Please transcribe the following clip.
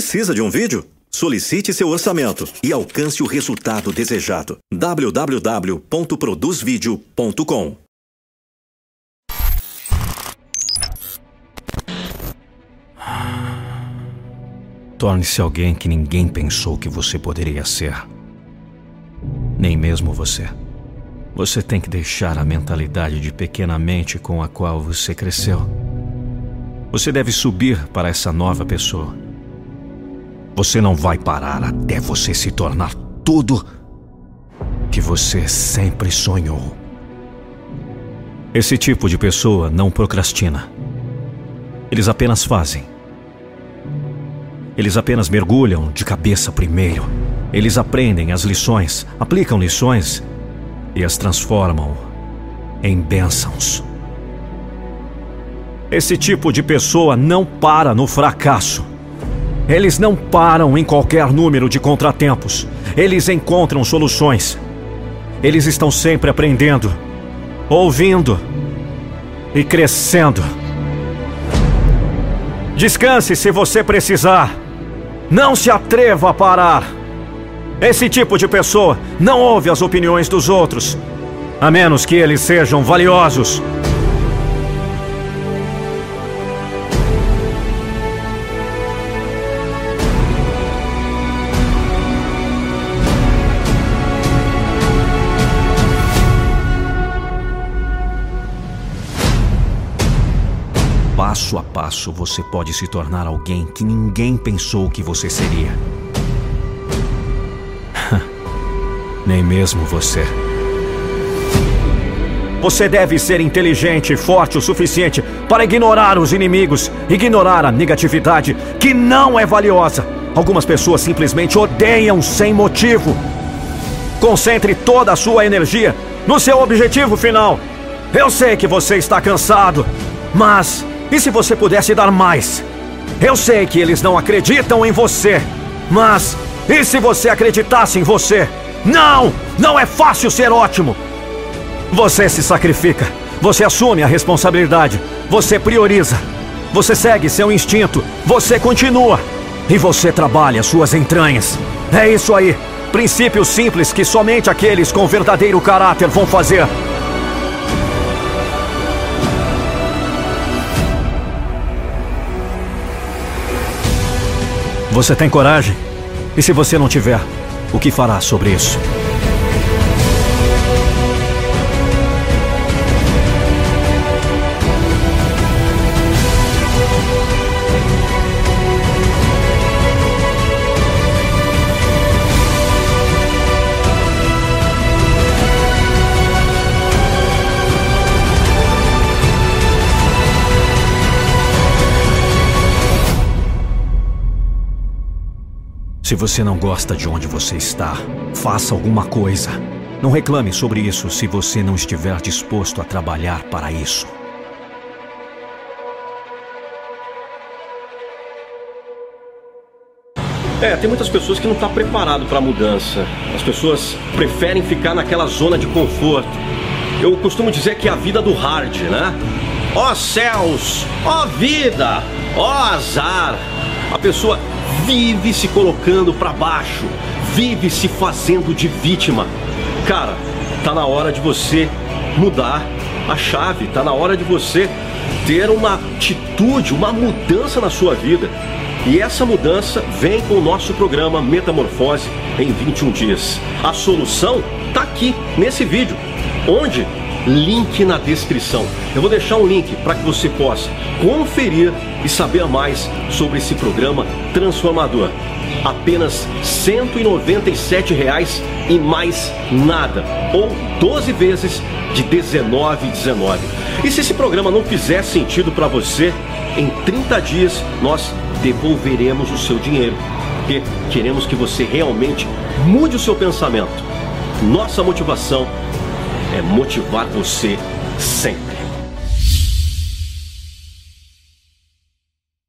Precisa de um vídeo? Solicite seu orçamento e alcance o resultado desejado. www.produzvideo.com Torne-se alguém que ninguém pensou que você poderia ser. Nem mesmo você. Você tem que deixar a mentalidade de pequena mente com a qual você cresceu. Você deve subir para essa nova pessoa. Você não vai parar até você se tornar tudo que você sempre sonhou. Esse tipo de pessoa não procrastina. Eles apenas fazem. Eles apenas mergulham de cabeça primeiro. Eles aprendem as lições, aplicam lições e as transformam em bênçãos. Esse tipo de pessoa não para no fracasso. Eles não param em qualquer número de contratempos. Eles encontram soluções. Eles estão sempre aprendendo, ouvindo e crescendo. Descanse se você precisar. Não se atreva a parar. Esse tipo de pessoa não ouve as opiniões dos outros, a menos que eles sejam valiosos. Passo a passo você pode se tornar alguém que ninguém pensou que você seria. Nem mesmo você. Você deve ser inteligente e forte o suficiente para ignorar os inimigos, ignorar a negatividade que não é valiosa. Algumas pessoas simplesmente odeiam sem motivo. Concentre toda a sua energia no seu objetivo final. Eu sei que você está cansado, mas e se você pudesse dar mais? Eu sei que eles não acreditam em você, mas e se você acreditasse em você? Não! Não é fácil ser ótimo! Você se sacrifica, você assume a responsabilidade, você prioriza, você segue seu instinto, você continua e você trabalha suas entranhas. É isso aí. Princípios simples que somente aqueles com verdadeiro caráter vão fazer. Você tem coragem? E se você não tiver, o que fará sobre isso? Se você não gosta de onde você está, faça alguma coisa. Não reclame sobre isso se você não estiver disposto a trabalhar para isso. É, tem muitas pessoas que não estão tá preparado para a mudança. As pessoas preferem ficar naquela zona de conforto. Eu costumo dizer que é a vida do hard, né? Ó oh, céus, ó oh, vida, ó oh, azar. A pessoa vive se colocando para baixo, vive se fazendo de vítima. Cara, tá na hora de você mudar a chave, tá na hora de você ter uma atitude, uma mudança na sua vida. E essa mudança vem com o nosso programa Metamorfose em 21 dias. A solução tá aqui nesse vídeo, onde link na descrição. Eu vou deixar um link para que você possa conferir e saber mais sobre esse programa transformador. Apenas 197 reais e mais nada, ou 12 vezes de R$ 19,19. E se esse programa não fizer sentido para você, em 30 dias nós devolveremos o seu dinheiro, porque queremos que você realmente mude o seu pensamento. Nossa motivação é motivar você sempre.